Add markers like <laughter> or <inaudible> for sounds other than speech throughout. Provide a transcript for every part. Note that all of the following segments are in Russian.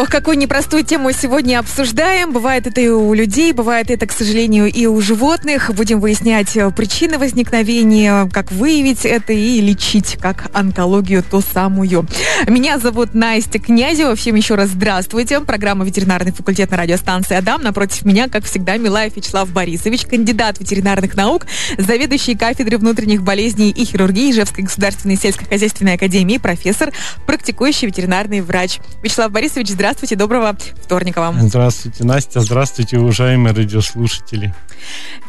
Ох, какую непростую тему сегодня обсуждаем. Бывает это и у людей, бывает это, к сожалению, и у животных. Будем выяснять э, причины возникновения, как выявить это и лечить, как онкологию ту самую. Меня зовут Настя Князева. Всем еще раз здравствуйте. Программа «Ветеринарный факультет» на радиостанции «Адам». Напротив меня, как всегда, Милаев Вячеслав Борисович, кандидат ветеринарных наук, заведующий кафедрой внутренних болезней и хирургии Ижевской государственной сельскохозяйственной академии, профессор, практикующий ветеринарный врач. Вячеслав Борисович, здравствуйте здравствуйте, доброго вторника вам. Здравствуйте, Настя, здравствуйте, уважаемые радиослушатели.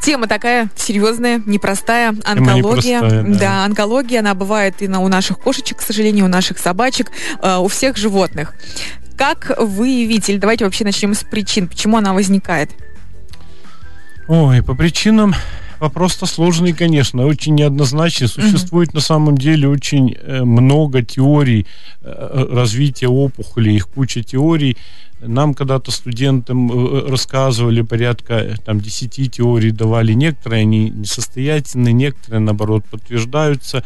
Тема такая серьезная, непростая, онкология. Непростая, да. да, онкология, она бывает и на, у наших кошечек, к сожалению, у наших собачек, э, у всех животных. Как выявить, или давайте вообще начнем с причин, почему она возникает? Ой, по причинам Вопрос-то сложный, конечно, очень неоднозначный. Существует угу. на самом деле очень э, много теорий э, развития опухолей, их куча теорий. Нам когда-то студентам э, рассказывали порядка там, 10 теорий, давали некоторые, они несостоятельны, некоторые, наоборот, подтверждаются.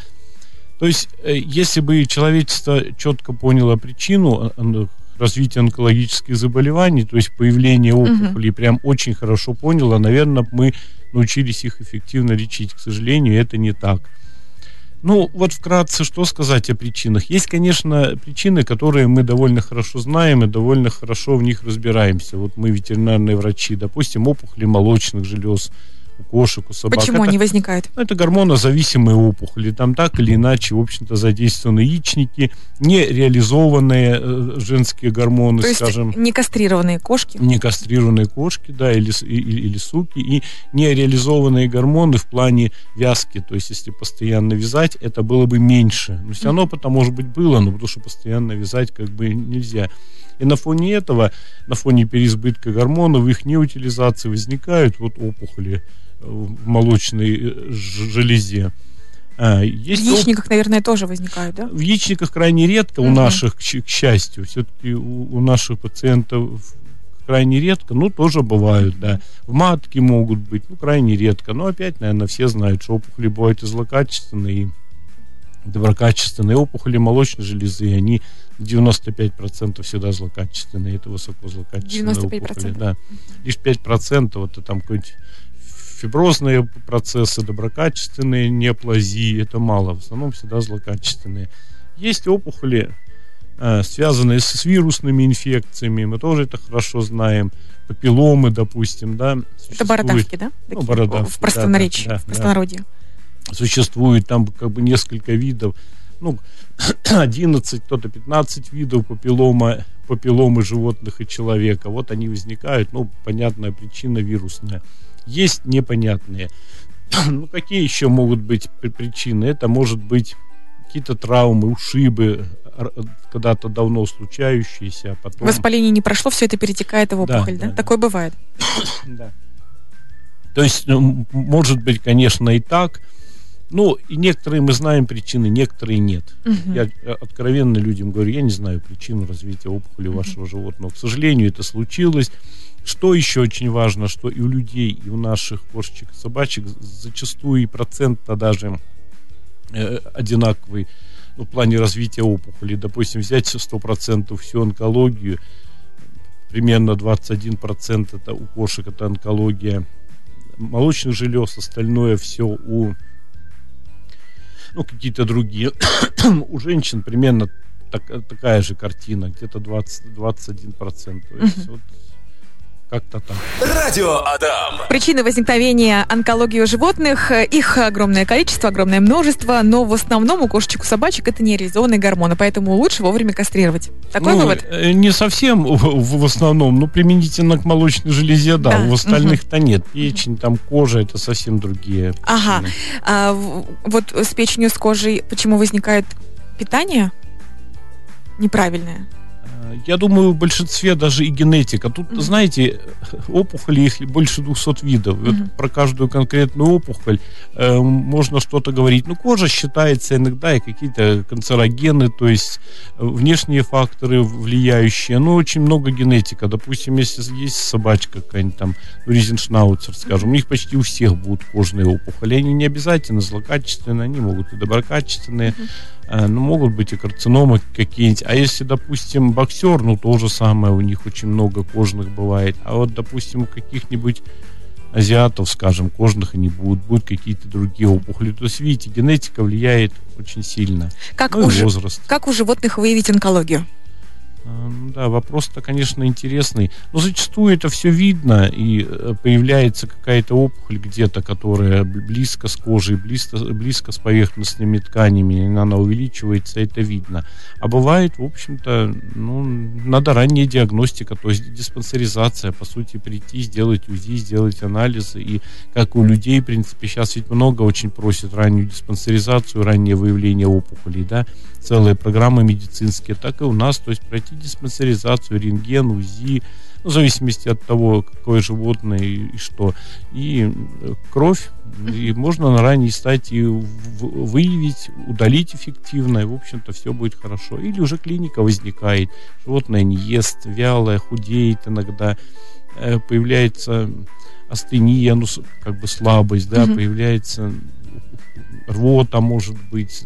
То есть, если бы человечество четко поняло причину развития онкологических заболеваний, то есть появление опухолей, угу. прям очень хорошо поняло, наверное, мы научились их эффективно лечить. К сожалению, это не так. Ну, вот вкратце, что сказать о причинах. Есть, конечно, причины, которые мы довольно хорошо знаем и довольно хорошо в них разбираемся. Вот мы ветеринарные врачи, допустим, опухоли молочных желез, у кошек, у собак. Почему это, они возникают? Ну, это гормонозависимые опухоли. Там так или иначе, в общем-то, задействованы яичники, нереализованные э, женские гормоны, То скажем. не кастрированные кошки? Не кастрированные кошки, да, или, или, или суки. И нереализованные гормоны в плане вязки. То есть, если постоянно вязать, это было бы меньше. Но все равно опыта, может быть, было, но потому что постоянно вязать как бы нельзя. И на фоне этого, на фоне переизбытка гормонов, их неутилизации возникают вот опухоли в молочной э, железе. А, есть в яичниках, оп... наверное, тоже возникают, да? В яичниках крайне редко угу. у наших, к, к счастью. Все-таки у, у наших пациентов крайне редко, ну, тоже бывают, да. В матке могут быть, ну, крайне редко. Но опять, наверное, все знают, что опухоли бывают и злокачественные, и доброкачественные опухоли молочной железы, они 95% всегда злокачественные, это высоко злокачественные 95%. опухоли. Да. Лишь 5% вот это там какой-нибудь фиброзные процессы, доброкачественные неоплазии, это мало, в основном всегда злокачественные. Есть опухоли, э, связанные с, вирусными инфекциями, мы тоже это хорошо знаем, папилломы, допустим, да. Это бородавки, да? Ну, бородавки. В простонаречии, да, да, в простонародье. Да. Существует там как бы несколько видов, ну, <clears throat> 11, кто-то 15 видов папиллома, папилломы животных и человека. Вот они возникают, ну, понятная причина вирусная есть непонятные. <clears throat> ну, какие еще могут быть причины? Это может быть какие-то травмы, ушибы, когда-то давно случающиеся, а потом... Воспаление не прошло, все это перетекает в опухоль, да? да? да Такое бывает? <clears throat> да. То есть, ну, может быть, конечно, и так, ну, и некоторые мы знаем причины, некоторые нет. Угу. Я откровенно людям говорю, я не знаю причину развития опухоли угу. вашего животного. К сожалению, это случилось. Что еще очень важно, что и у людей, и у наших кошечек и собачек зачастую и процент-то даже э, одинаковый ну, в плане развития опухоли. Допустим, взять 100% всю онкологию, примерно 21% это у кошек это онкология молочных желез, остальное все у ну, какие-то другие. <coughs> у женщин примерно так, такая же картина, где-то 20, 21%. То есть, вот, как-то так. Радио Адам. Причины возникновения онкологии у животных, их огромное количество, огромное множество, но в основном у кошечек, у собачек это нереализованные гормоны, поэтому лучше вовремя кастрировать. Такой ну, вывод? Э, не совсем в, в основном, но применительно к молочной железе, да, да. у остальных-то угу. нет. Печень, там кожа, это совсем другие причины. Ага. А, вот с печенью, с кожей, почему возникает питание неправильное? Я думаю, в большинстве даже и генетика. Тут, mm-hmm. знаете, опухоли их больше 200 видов. Mm-hmm. Вот про каждую конкретную опухоль э, можно что-то говорить. Ну, кожа считается иногда и какие-то канцерогены, то есть э, внешние факторы влияющие. Ну, очень много генетика. Допустим, если есть собачка какая-нибудь там, ну, резеншнауцер, скажем, у них почти у всех будут кожные опухоли. Они не обязательно злокачественные, они могут и доброкачественные. Mm-hmm ну, могут быть и карциномы какие-нибудь. А если, допустим, боксер, ну, то же самое, у них очень много кожных бывает. А вот, допустим, у каких-нибудь азиатов, скажем, кожных и не будут, будут какие-то другие опухоли. То есть, видите, генетика влияет очень сильно. Как, ну, у, возраст. как у животных выявить онкологию? Да, вопрос-то, конечно, интересный. Но зачастую это все видно, и э, появляется какая-то опухоль где-то, которая близко с кожей, близко, близко с поверхностными тканями, она увеличивается, это видно. А бывает, в общем-то, ну, надо ранняя диагностика, то есть диспансеризация, по сути, прийти, сделать УЗИ, сделать анализы. И как у людей, в принципе, сейчас ведь много очень просят раннюю диспансеризацию, раннее выявление опухолей, да, целые программы медицинские, так и у нас, то есть пройти диспансеризацию, рентген, УЗИ, в зависимости от того, какое животное и, и что. И э, кровь, и можно на ранней стадии выявить, удалить эффективно, и, в общем-то, все будет хорошо. Или уже клиника возникает, животное не ест, вялое, худеет иногда, э, появляется астения, ну, как бы слабость, да, угу. появляется рвота, может быть,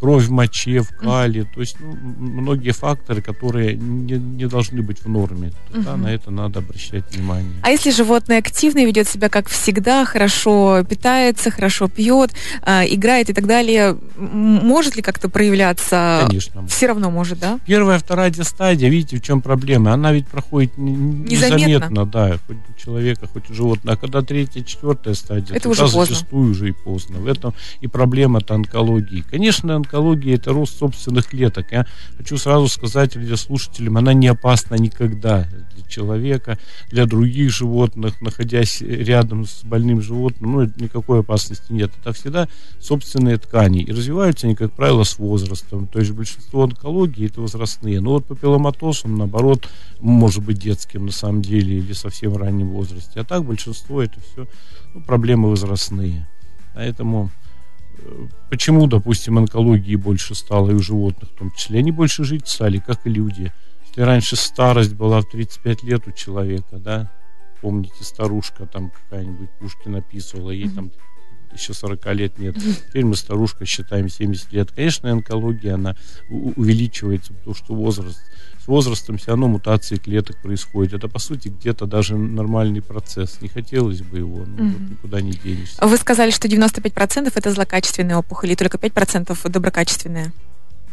кровь в моче, в кале, то есть ну, многие факторы, которые не, не должны быть в норме. Тогда угу. на это надо обращать внимание. А если животное активно ведет себя как всегда, хорошо питается, хорошо пьет, э, играет и так далее, может ли как-то проявляться? Конечно. Все равно может, да? Первая, вторая стадия, видите, в чем проблема? Она ведь проходит незаметно, незаметно да, хоть у человека, хоть у животного. А когда третья, четвертая стадия, это уже поздно. зачастую уже и поздно. В этом и проблема-то онкологии. Конечно, онкология это рост собственных клеток. Я хочу сразу сказать радиослушателям, она не опасна никогда для человека, для других животных, находясь рядом с больным животным, ну, никакой опасности нет. Это всегда собственные ткани. И развиваются они, как правило, с возрастом. То есть большинство онкологии это возрастные. Но вот папилломатоз, он, наоборот, может быть детским на самом деле или совсем ранним возрасте. А так большинство это все ну, проблемы возрастные. Поэтому почему, допустим, онкологии больше стало и у животных в том числе? Они больше жить стали, как и люди. Если раньше старость была в 35 лет у человека, да, помните, старушка там какая-нибудь Пушкин описывала, ей там еще 40 лет нет. Теперь мы старушка считаем 70 лет. Конечно, онкология, она увеличивается, потому что возраст с возрастом все равно мутации клеток происходят. Это, по сути, где-то даже нормальный процесс. Не хотелось бы его, но mm-hmm. вот никуда не денешься. Вы сказали, что 95% это злокачественные опухоли, и только 5% доброкачественные.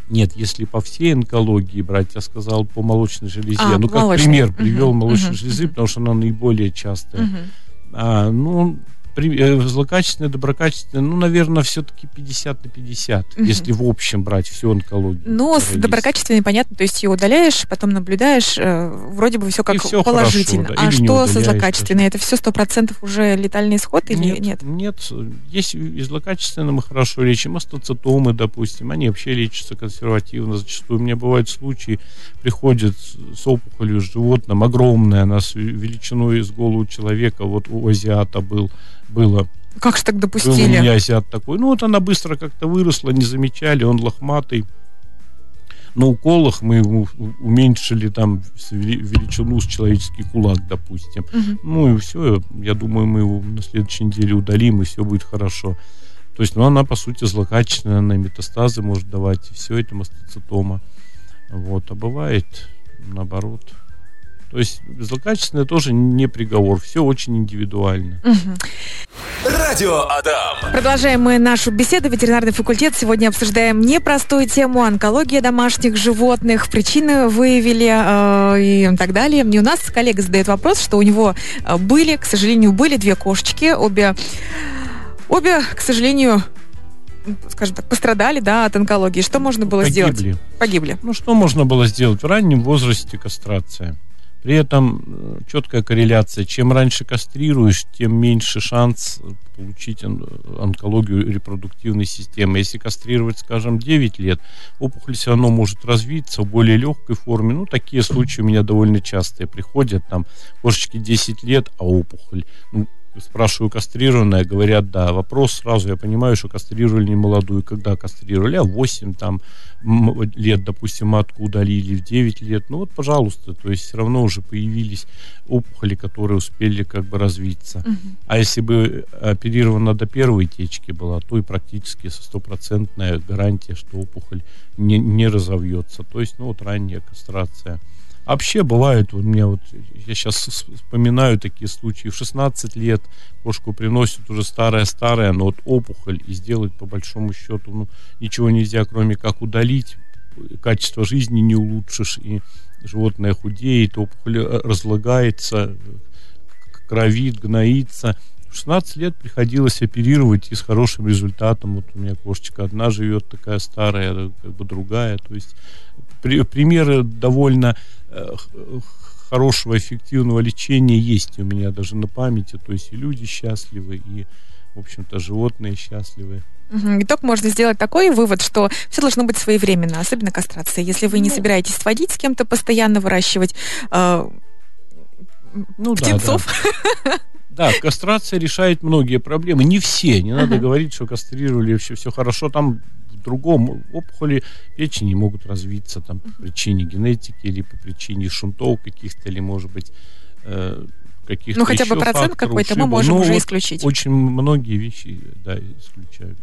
Нет, если по всей онкологии брать, я сказал по молочной железе. А, ну, как молочной. пример привел uh-huh, молочной uh-huh, железы, потому что она наиболее частая. Uh-huh. А, ну, Э, злокачественные, доброкачественные, ну, наверное, все-таки 50 на 50, угу. если в общем брать всю онкологию. Ну, с доброкачественной понятно, то есть ее удаляешь, потом наблюдаешь, э, вроде бы все как все положительно. Хорошо, да. А что со злокачественной? Это все сто процентов уже летальный исход или нет? Нет, нет. Есть и злокачественные мы хорошо лечим, астоцитомы, допустим, они вообще лечатся консервативно. Зачастую у меня бывают случаи, приходят с опухолью животным, огромная, она с величиной с голову человека, вот у азиата был, было. Как же так допустили? Был у меня азиат такой. Ну, вот она быстро как-то выросла, не замечали, он лохматый. На уколах мы ему уменьшили там величину с человеческий кулак, допустим. Угу. Ну и все, я думаю, мы его на следующей неделе удалим, и все будет хорошо. То есть, ну, она, по сути, злокачественная, она метастазы может давать, и все это мастоцитома. Вот, а бывает наоборот. То есть злокачественное тоже не приговор. Все очень индивидуально. Радио Адам. Продолжаем мы нашу беседу. Ветеринарный факультет. Сегодня обсуждаем непростую тему онкология домашних животных. Причины выявили э, и так далее. Мне у нас коллега задает вопрос, что у него э, были, к сожалению, были две кошечки. Обе, обе к сожалению, скажем так, пострадали, да, от онкологии. Что можно было Погибли. сделать? Погибли. Ну, что можно было сделать? В раннем возрасте кастрация. При этом э, четкая корреляция. Чем раньше кастрируешь, тем меньше шанс получить онкологию репродуктивной системы. Если кастрировать, скажем, 9 лет, опухоль все равно может развиться в более легкой форме. Ну, такие случаи у меня довольно частые приходят. Там кошечки 10 лет, а опухоль. Ну, спрашиваю, кастрированная, говорят, да. Вопрос сразу, я понимаю, что кастрировали не молодую. Когда кастрировали? А 8 там, лет, допустим, матку удалили, в 9 лет. Ну вот, пожалуйста, то есть все равно уже появились опухоли, которые успели как бы развиться. Угу. А если бы оперирована до первой течки была, то и практически со стопроцентная гарантия, что опухоль не, не разовьется. То есть, ну вот ранняя кастрация. Вообще бывает, у меня вот, я сейчас вспоминаю такие случаи, в 16 лет кошку приносят уже старая-старая, но вот опухоль, и сделать по большому счету, ну, ничего нельзя, кроме как удалить, качество жизни не улучшишь, и животное худеет, опухоль э, разлагается, кровит, гноится. В 16 лет приходилось оперировать и с хорошим результатом. Вот у меня кошечка одна живет, такая старая, как бы другая. То есть при, примеры довольно Э, хорошего, эффективного лечения есть у меня даже на памяти. То есть и люди счастливы, и, в общем-то, животные счастливы. Итог можно сделать такой вывод, что все должно быть своевременно, особенно кастрация. Если вы не ну, собираетесь сводить с кем-то, постоянно выращивать э, ну, птенцов. Да, да. <laughs> Да, кастрация решает многие проблемы. Не все. Не надо uh-huh. говорить, что кастрировали вообще все хорошо. Там другом опухоли печени могут развиться там по причине генетики или по причине шунтов каких-то, или, может быть, э, каких-то Ну, хотя бы процент какой-то мы можем ну, уже вот исключить. Очень многие вещи, да, исключают.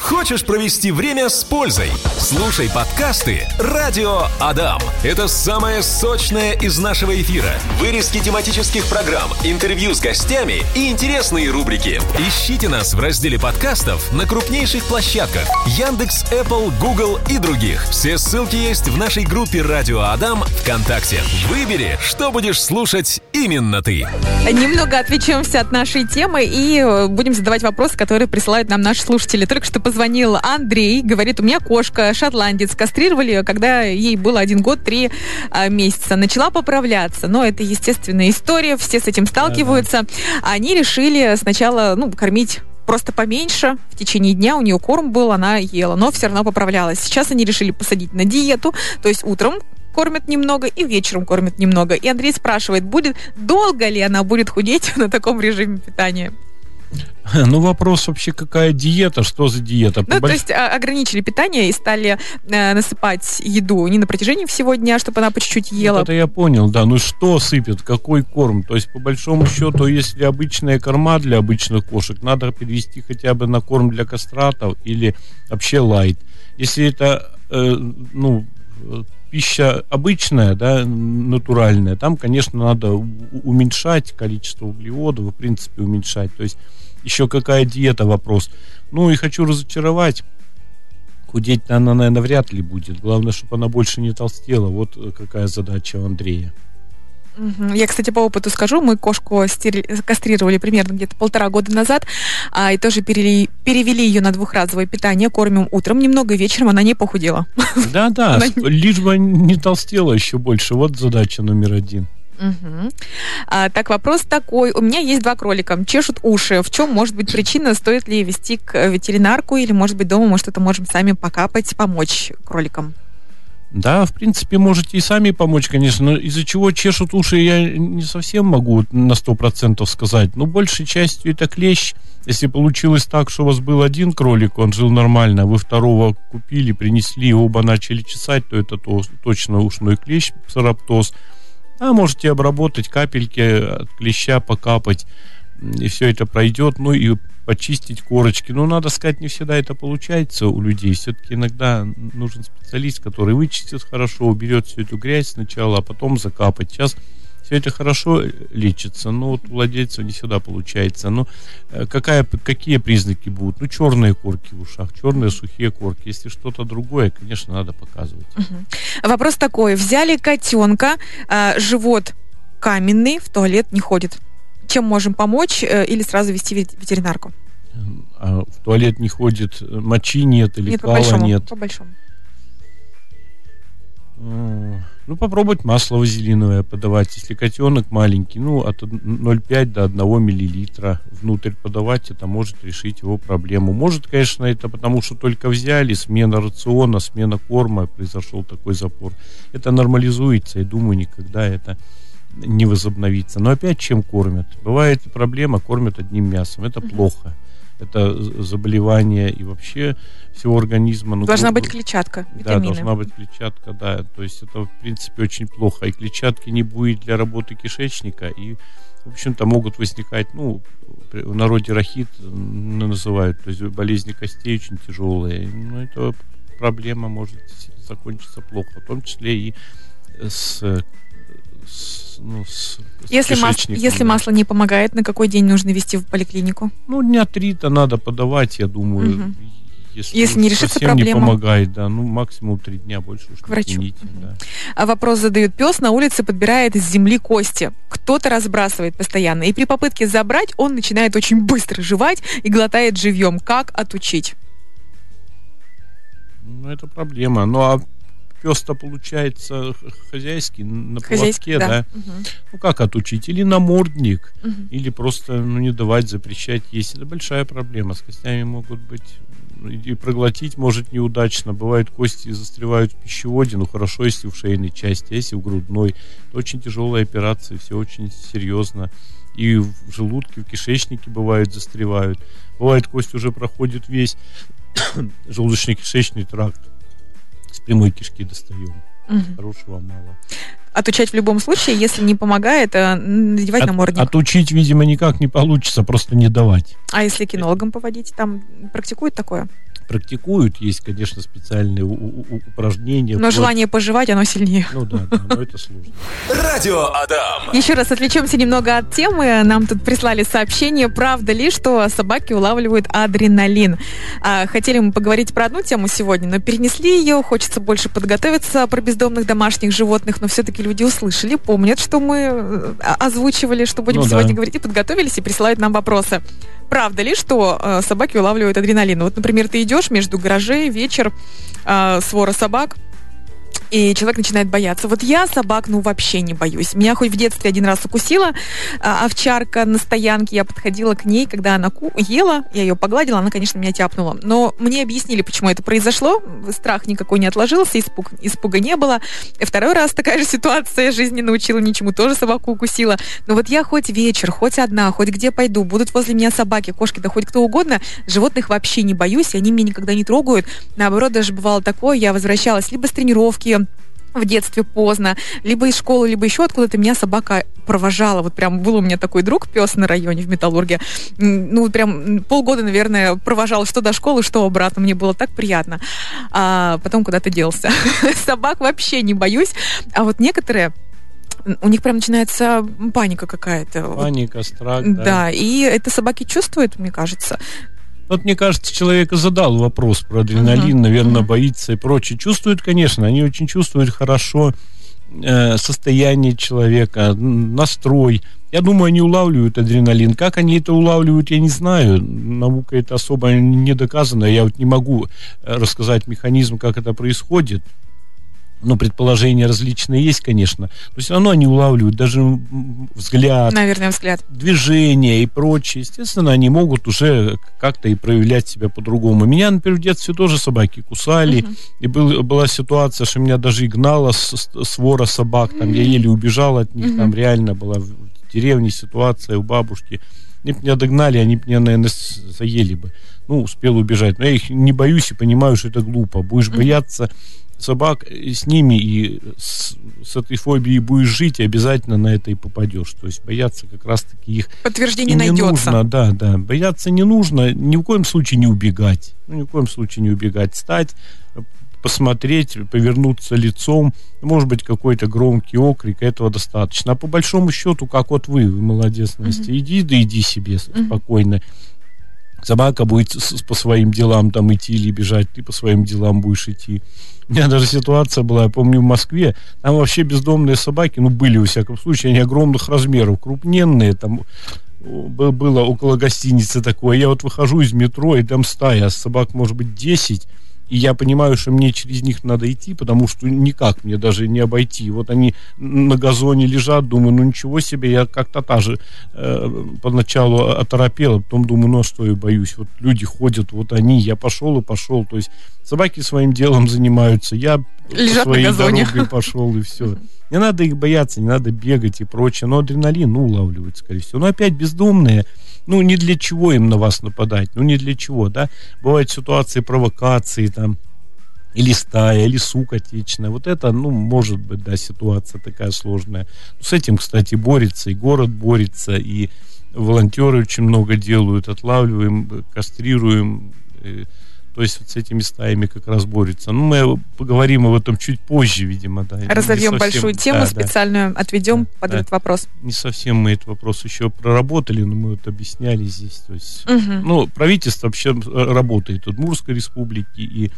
Хочешь провести время с пользой? Слушай подкасты «Радио Адам». Это самое сочное из нашего эфира. Вырезки тематических программ, интервью с гостями и интересные рубрики. Ищите нас в разделе подкастов на крупнейших площадках Яндекс, Apple, Google и других. Все ссылки есть в нашей группе «Радио Адам» ВКонтакте. Выбери, что будешь слушать именно ты. Немного отвлечемся от нашей темы и э, будем задавать вопросы, которые присылают нам наши слушатели. Только что позвонил Андрей, говорит, у меня кошка, шотландец, кастрировали ее, когда ей было один год, три а, месяца. Начала поправляться, но это естественная история, все с этим сталкиваются. Да-да. Они решили сначала, ну, кормить просто поменьше. В течение дня у нее корм был, она ела, но все равно поправлялась. Сейчас они решили посадить на диету, то есть утром кормят немного и вечером кормят немного. И Андрей спрашивает, будет долго ли она будет худеть <laughs> на таком режиме питания? Ну, вопрос вообще, какая диета, что за диета? Ну, Больш... то есть а, ограничили питание и стали э, насыпать еду не на протяжении всего дня, чтобы она по чуть-чуть ела. Вот это я понял, да. Ну, что сыпет, какой корм? То есть, по большому счету, если обычная корма для обычных кошек, надо перевести хотя бы на корм для кастратов или вообще лайт. Если это, э, ну, пища обычная, да, натуральная, там, конечно, надо уменьшать количество углеводов, в принципе, уменьшать. То есть еще какая диета вопрос. Ну и хочу разочаровать. Худеть она, наверное, вряд ли будет. Главное, чтобы она больше не толстела. Вот какая задача у Андрея. Я, кстати, по опыту скажу, мы кошку стери... кастрировали примерно где-то полтора года назад, а, и тоже перели... перевели ее на двухразовое питание, кормим утром немного, вечером она не похудела. Да-да, она... лишь бы не толстела еще больше. Вот задача номер один. Угу. А, так, вопрос такой. У меня есть два кролика, чешут уши. В чем может быть причина? Стоит ли вести к ветеринарку или, может быть, дома мы что-то можем сами покапать, помочь кроликам? Да, в принципе, можете и сами помочь, конечно, но из-за чего чешут уши, я не совсем могу на сто процентов сказать. Но большей частью это клещ. Если получилось так, что у вас был один кролик, он жил нормально, вы второго купили, принесли, оба начали чесать, то это то, точно ушной клещ, сараптоз. А можете обработать капельки от клеща, покапать, и все это пройдет. Ну и почистить корочки. Но, надо сказать, не всегда это получается у людей. Все-таки иногда нужен специалист, который вычистит хорошо, уберет всю эту грязь сначала, а потом закапать. Сейчас все это хорошо лечится, но вот у владельца не всегда получается. Но э, какая, какие признаки будут? Ну, черные корки в ушах, черные сухие корки. Если что-то другое, конечно, надо показывать. Угу. Вопрос такой. Взяли котенка, а, живот каменный, в туалет не ходит чем можем помочь э, или сразу вести ветеринарку? А в туалет не ходит, э, мочи нет или нет, кала по большому, нет? По большому. Ну, попробовать масло вазелиновое подавать. Если котенок маленький, ну, от 0,5 до 1 миллилитра внутрь подавать, это может решить его проблему. Может, конечно, это потому, что только взяли, смена рациона, смена корма, произошел такой запор. Это нормализуется, и думаю, никогда это не возобновится. Но опять чем кормят? Бывает проблема, кормят одним мясом. Это плохо. Это заболевание и вообще всего организма. Ну, должна быть клетчатка, витамины. Да, должна быть клетчатка, да. То есть это, в принципе, очень плохо. И клетчатки не будет для работы кишечника. И, в общем-то, могут возникать, ну, в народе рахит называют, то есть болезни костей очень тяжелые. Ну, это проблема может закончиться плохо, в том числе и с с, ну, с, если, мас, если масло не помогает, на какой день нужно вести в поликлинику? Ну, дня три-то надо подавать, я думаю. Угу. Если, если не решится проблема. не помогает, да, ну максимум три дня больше уж к врачу. Тяните, угу. да. А вопрос задают. Пес на улице подбирает из земли кости. Кто-то разбрасывает постоянно. И при попытке забрать он начинает очень быстро жевать и глотает живьем. Как отучить? Ну, это проблема. Ну, а пес-то получается хозяйский, на поводке, да. да. Угу. Ну, как отучить? Или намордник, угу. или просто ну, не давать, запрещать есть. Это большая проблема. С костями могут быть и проглотить может неудачно. Бывают кости застревают в пищеводе, ну хорошо, если в шейной части, а если в грудной. Это очень тяжелая операция, все очень серьезно. И в желудке, в кишечнике бывают застревают. Бывает, кость уже проходит весь <coughs> желудочно-кишечный тракт с прямой кишки достаем. Угу. Хорошего мало. Отучать в любом случае, если не помогает, э, надевать От, намордник. Отучить, видимо, никак не получится, просто не давать. А если кинологом поводить, там практикуют такое? Практикуют. Есть, конечно, специальные упражнения. Но желание пожевать, оно сильнее. Ну да, да, но это сложно. Радио Адам. Еще раз отвлечемся немного от темы. Нам тут прислали сообщение, правда ли, что собаки улавливают адреналин. А, хотели мы поговорить про одну тему сегодня, но перенесли ее. Хочется больше подготовиться про бездомных домашних животных, но все-таки люди услышали, помнят, что мы э, озвучивали, что будем ну, сегодня да. говорить, и подготовились, и присылают нам вопросы правда ли, что э, собаки улавливают адреналин? Вот, например, ты идешь между гаражей, вечер, э, свора собак, и человек начинает бояться. Вот я собак, ну, вообще не боюсь. Меня хоть в детстве один раз укусила а, овчарка на стоянке, я подходила к ней, когда она ку- ела, я ее погладила, она, конечно, меня тяпнула. Но мне объяснили, почему это произошло, страх никакой не отложился, испуг, испуга не было. И второй раз такая же ситуация, жизнь не научила ничему, тоже собаку укусила. Но вот я хоть вечер, хоть одна, хоть где пойду, будут возле меня собаки, кошки, да хоть кто угодно, животных вообще не боюсь, и они меня никогда не трогают. Наоборот, даже бывало такое, я возвращалась либо с тренировки, в детстве поздно, либо из школы, либо еще откуда-то меня собака провожала. Вот прям был у меня такой друг, пес на районе в Металлурге. Ну, прям полгода, наверное, провожал что до школы, что обратно. Мне было так приятно. А потом куда-то делся. <laughs> Собак вообще не боюсь. А вот некоторые у них прям начинается паника какая-то. Паника, страх. Да. да, и это собаки чувствуют, мне кажется. Вот мне кажется, человек задал вопрос про адреналин, uh-huh. наверное, uh-huh. боится и прочее. Чувствуют, конечно, они очень чувствуют хорошо э, состояние человека, настрой. Я думаю, они улавливают адреналин. Как они это улавливают, я не знаю. Наука это особо не доказана. Я вот не могу э, рассказать механизм, как это происходит ну, предположения различные есть, конечно, но все равно они улавливают даже взгляд, Наверное, взгляд. движение и прочее. Естественно, они могут уже как-то и проявлять себя по-другому. Меня, например, в детстве тоже собаки кусали, uh-huh. и был, была ситуация, что меня даже и гнала с, свора собак, там uh-huh. я еле убежал от них, uh-huh. там реально была в деревне ситуация у бабушки. Они бы меня догнали, они бы меня, наверное, заели бы. Ну, успел убежать. Но я их не боюсь и понимаю, что это глупо. Будешь uh-huh. бояться собак, с ними и с, с этой фобией будешь жить, и обязательно на это и попадешь. То есть бояться как раз-таки их... Подтверждение не найдется. Нужно, да, да. Бояться не нужно, ни в коем случае не убегать. Ну, ни в коем случае не убегать. Стать, посмотреть, повернуться лицом, может быть, какой-то громкий окрик, этого достаточно. А по большому счету, как вот вы, вы молодец, Настя, uh-huh. иди, да иди себе uh-huh. спокойно. Собака будет по своим делам там идти или бежать, ты по своим делам будешь идти. У меня даже ситуация была, я помню, в Москве, там вообще бездомные собаки, ну, были, во всяком случае, они огромных размеров, крупненные, там было около гостиницы такое. Я вот выхожу из метро, и там стая собак, может быть, 10, и я понимаю, что мне через них надо идти, потому что никак мне даже не обойти. Вот они на газоне лежат, думаю, ну ничего себе, я как-то тоже э, поначалу оторопел, а потом думаю, ну а что я боюсь, вот люди ходят, вот они, я пошел и пошел, то есть собаки своим делом занимаются, я Лежат своей дороге пошел и все. Не надо их бояться, не надо бегать и прочее. Но адреналин, ну, улавливают, скорее всего. Но опять бездомные, ну, ни для чего им на вас нападать, ну, ни для чего, да. Бывают ситуации провокации, там, или стая, или сука отечная. Вот это, ну, может быть, да, ситуация такая сложная. Ну, с этим, кстати, борется и город борется, и волонтеры очень много делают, отлавливаем, кастрируем, э, то есть вот с этими стаями как раз борется. Ну, мы поговорим об этом чуть позже, видимо, да. Разовьем совсем, большую тему да, специальную, да, отведем да, под да. этот вопрос. Не совсем мы этот вопрос еще проработали, но мы вот объясняли здесь. То есть, угу. ну, правительство вообще работает Удмурской республики и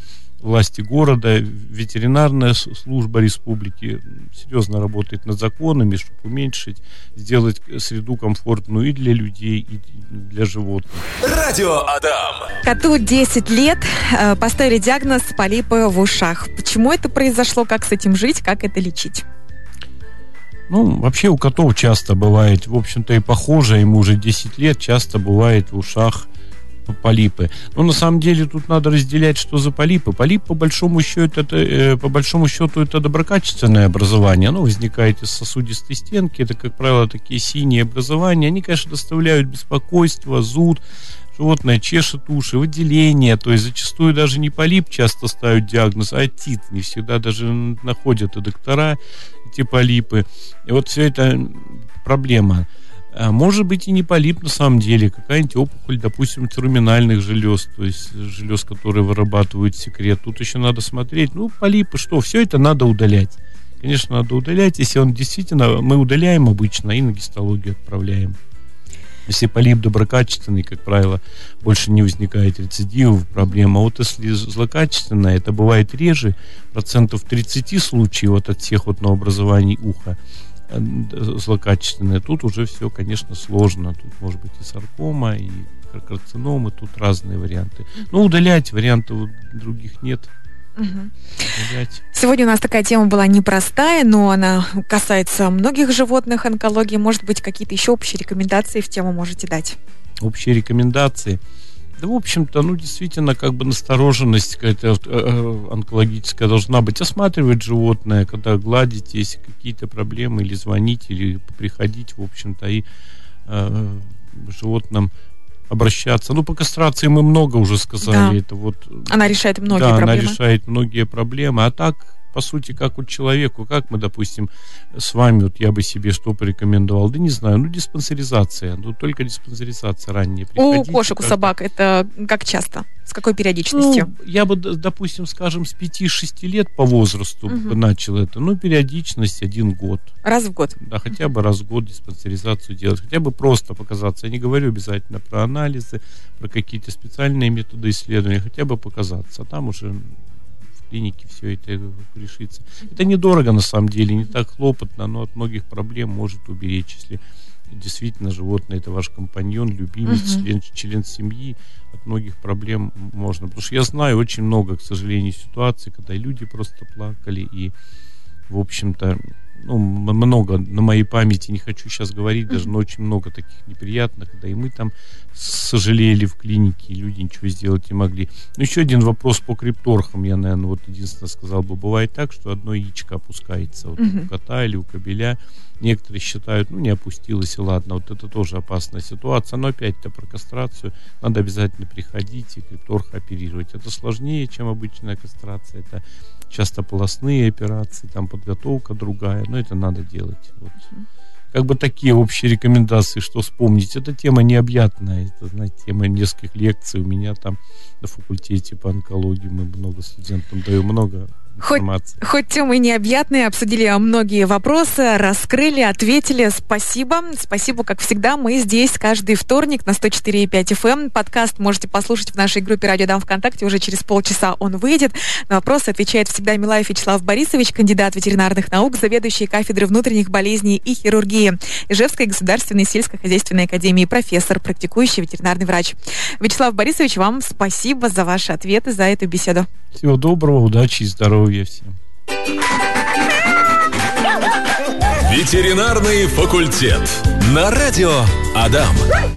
власти города, ветеринарная служба республики серьезно работает над законами, чтобы уменьшить, сделать среду комфортную и для людей, и для животных. Радио Адам. Коту 10 лет э, поставили диагноз полипы в ушах. Почему это произошло, как с этим жить, как это лечить? Ну, вообще у котов часто бывает, в общем-то и похоже, ему уже 10 лет, часто бывает в ушах полипы. Но на самом деле тут надо разделять, что за полипы. Полип, по большому счету, это, э, по большому счету, это доброкачественное образование. Оно возникает из сосудистой стенки. Это, как правило, такие синие образования. Они, конечно, доставляют беспокойство, зуд. Животное чешет уши, выделение, то есть зачастую даже не полип часто ставят диагноз, а отит. Не всегда даже находят и доктора эти полипы. И вот все это проблема. А может быть и не полип на самом деле, какая-нибудь опухоль, допустим, терминальных желез, то есть желез, которые вырабатывают секрет. Тут еще надо смотреть, ну, полипы, что, все это надо удалять. Конечно, надо удалять, если он действительно, мы удаляем обычно и на гистологию отправляем. Если полип доброкачественный, как правило, больше не возникает рецидивов. А вот если злокачественная, это бывает реже, процентов 30 случаев вот от всех вот новообразований уха. Э, злокачественные. Тут уже все, конечно, сложно. Тут может быть и саркома, и карциномы, тут разные варианты. Но удалять вариантов других нет. Угу. Сегодня у нас такая тема была непростая, но она касается многих животных онкологии. Может быть, какие-то еще общие рекомендации в тему можете дать? Общие рекомендации. Да, в общем-то, ну, действительно, как бы настороженность какая-то э, э, онкологическая должна быть. Осматривать животное, когда гладить, если какие-то проблемы, или звонить, или приходить, в общем-то, и э, животным обращаться. Ну, по кастрации мы много уже сказали. Да. Это вот, она решает многие да, проблемы. она решает многие проблемы. А так, по сути, как у человеку, как мы, допустим, с вами, вот я бы себе что порекомендовал, да не знаю, ну, диспансеризация, ну, только диспансеризация ранее. У кошек, у собак это как часто? С какой периодичностью? Ну, я бы, допустим, скажем, с 5-6 лет по возрасту угу. начал это, ну, периодичность один год. Раз в год? Да, хотя бы раз в год диспансеризацию делать, хотя бы просто показаться. Я не говорю обязательно про анализы, про какие-то специальные методы исследования, хотя бы показаться, а там уже клинике все это решится. Это недорого на самом деле, не так хлопотно, но от многих проблем может уберечь, если действительно животное это ваш компаньон, любимец, uh член, член семьи, от многих проблем можно. Потому что я знаю очень много, к сожалению, ситуаций, когда люди просто плакали и, в общем-то, ну, много на моей памяти, не хочу сейчас говорить, даже, но очень много таких неприятных, да и мы там сожалели в клинике, и люди ничего сделать не могли. Но еще один вопрос по крипторхам, я, наверное, вот единственное сказал бы, бывает так, что одно яичко опускается вот, uh-huh. у кота или у кобеля, некоторые считают, ну, не опустилось, и ладно, вот это тоже опасная ситуация, но опять-то про кастрацию надо обязательно приходить и крипторха оперировать. Это сложнее, чем обычная кастрация, это часто полостные операции, там подготовка другая, но это надо делать. Вот. Как бы такие общие рекомендации, что вспомнить. Эта тема необъятная, это, знаете, тема нескольких лекций. У меня там на факультете по онкологии мы много студентам даем много Хоть, хоть темы необъятные, обсудили многие вопросы, раскрыли, ответили. Спасибо. Спасибо, как всегда. Мы здесь каждый вторник на 104,5 FM. Эм. Подкаст можете послушать в нашей группе «Радио Дам ВКонтакте». Уже через полчаса он выйдет. На вопросы отвечает всегда Милаев Вячеслав Борисович, кандидат ветеринарных наук, заведующий кафедры внутренних болезней и хирургии Ижевской государственной сельскохозяйственной академии, профессор, практикующий ветеринарный врач. Вячеслав Борисович, вам спасибо за ваши ответы, за эту беседу. Всего доброго, удачи и здоровья всем. Ветеринарный факультет. На радио Адам.